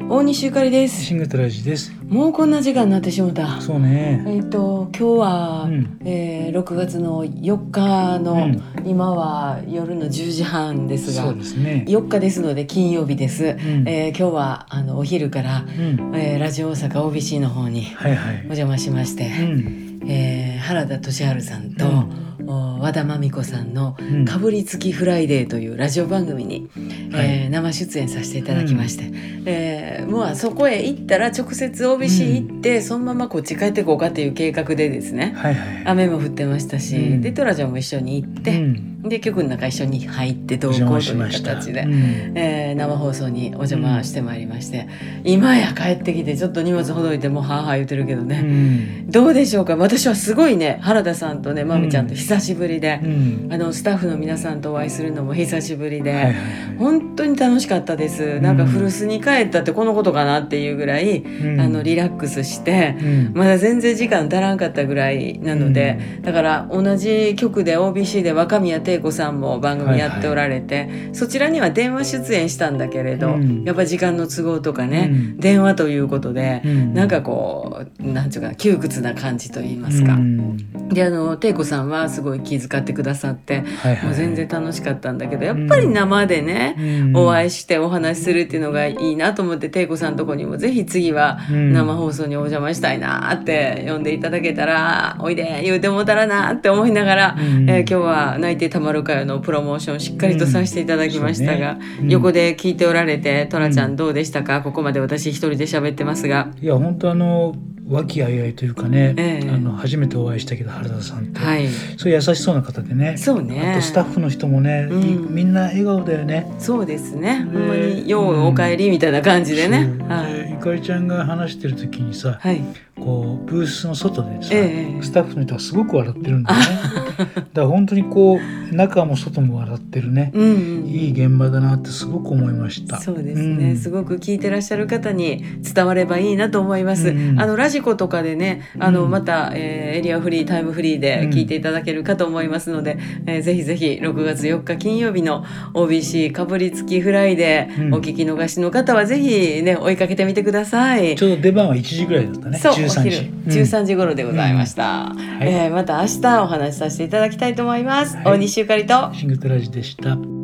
大西ゆかりですシングトラジです。もうこんな時間になってしもたそうね。えっ、と今日は、うんえー6月の4日の、うん今は夜の10時半ですがそうですね。4日ですので金曜日です、んえー今日はあのお昼から、うん。えーラジオ大阪 OBC の方にはいはいお。邪魔しまして、うん。えー原田俊治さんと、お和田真美子さんのうん。かぶりつきフライデーというラジオ番組に、はい。えー生出演させていただきまして、えーもうそこへ行ったら直接 OBC 行って、そのままこっち帰ってこうかっていう計画でですねはいはい。雨も降ってましたし、うん。でトラちゃんも一緒に行って、うんで局の中一緒に入って同行という。形で。うんえー生放送にお邪魔してまいりまして、今や帰ってきてちょっと荷物ほどいてもうはあはあ言ってるけどうね、ん。どうでしょうか？私はすごいね原田さんとねまみちゃんと久しぶりで、うん。あのスタッフの皆さんとお会いするのも久しぶりで、はいはいはい。本当に楽しかったですなんか古巣に帰ったってこのことかなっていうぐらい、うんあのリラックスして、うん。まだ全然時間足らんかったぐらいなので、だから同じ局で OBC で若宮貞子さんも番組やっておられて、そちらには電話出演したんだけれど、うん。やっぱ時間の都合とかね、うん。電話ということで、うん。なんかこうなんていうか窮屈な感じと言いますか。うん。であの貞子さんはすごい気遣ってくださって、はいはい。もう全然楽しかったんだけどやっぱり生でね、うん。お会いしてお話しするっていうのがいいなと思って貞子さんのとこにもぜひ次はうん。生放送にお邪魔したいなって呼んでいただけたら「おいで言うてもうたらな」って思いながら、うんえー今日は「泣いてたまるかよ」のプロモーションしっかりとさせていただきましたが、うんね。うん。横で聞いておられて「トラちゃうんんどうでしたか？ここまで私一人で喋ってますが。いや本当あの和気あいあいというかね、ええ。あの初めてお会いしたけど原田さんって、はい。そう優しそうな方でね。そうね。あとスタッフの人もね、うん。みんな笑顔だよね。そうですね。でほんまに「ようお帰り」みたいな感じでね。そう。はい。でゆかりちゃんが話してる時にさ、はい。こうブースの外でさ、ええ。スタッフの人がすごく笑ってるんだよね。だから本当にこう中も外も笑ってるね、うん。うんいい現場だなってすごく思いました。そうですね、ん。すごく聞いてらっしゃる方に伝わればいいなと思います。うん。あのラジコとかでね、あのうんまた、えーエリアフリータイムフリーで聞いていただけるかと思いますので、えーぜひぜひ6月4日金曜日の OBC かぶりつきフライデー、うん。お聞き逃しの方はぜひね追いかけてみてください。ちょうど出番は1時ぐらいだったね。そう、お13昼時、13時頃でございました。い。えーまた明日お話しさせていただきたいと思います。はい。大西ゆかりと。シングトラジでした。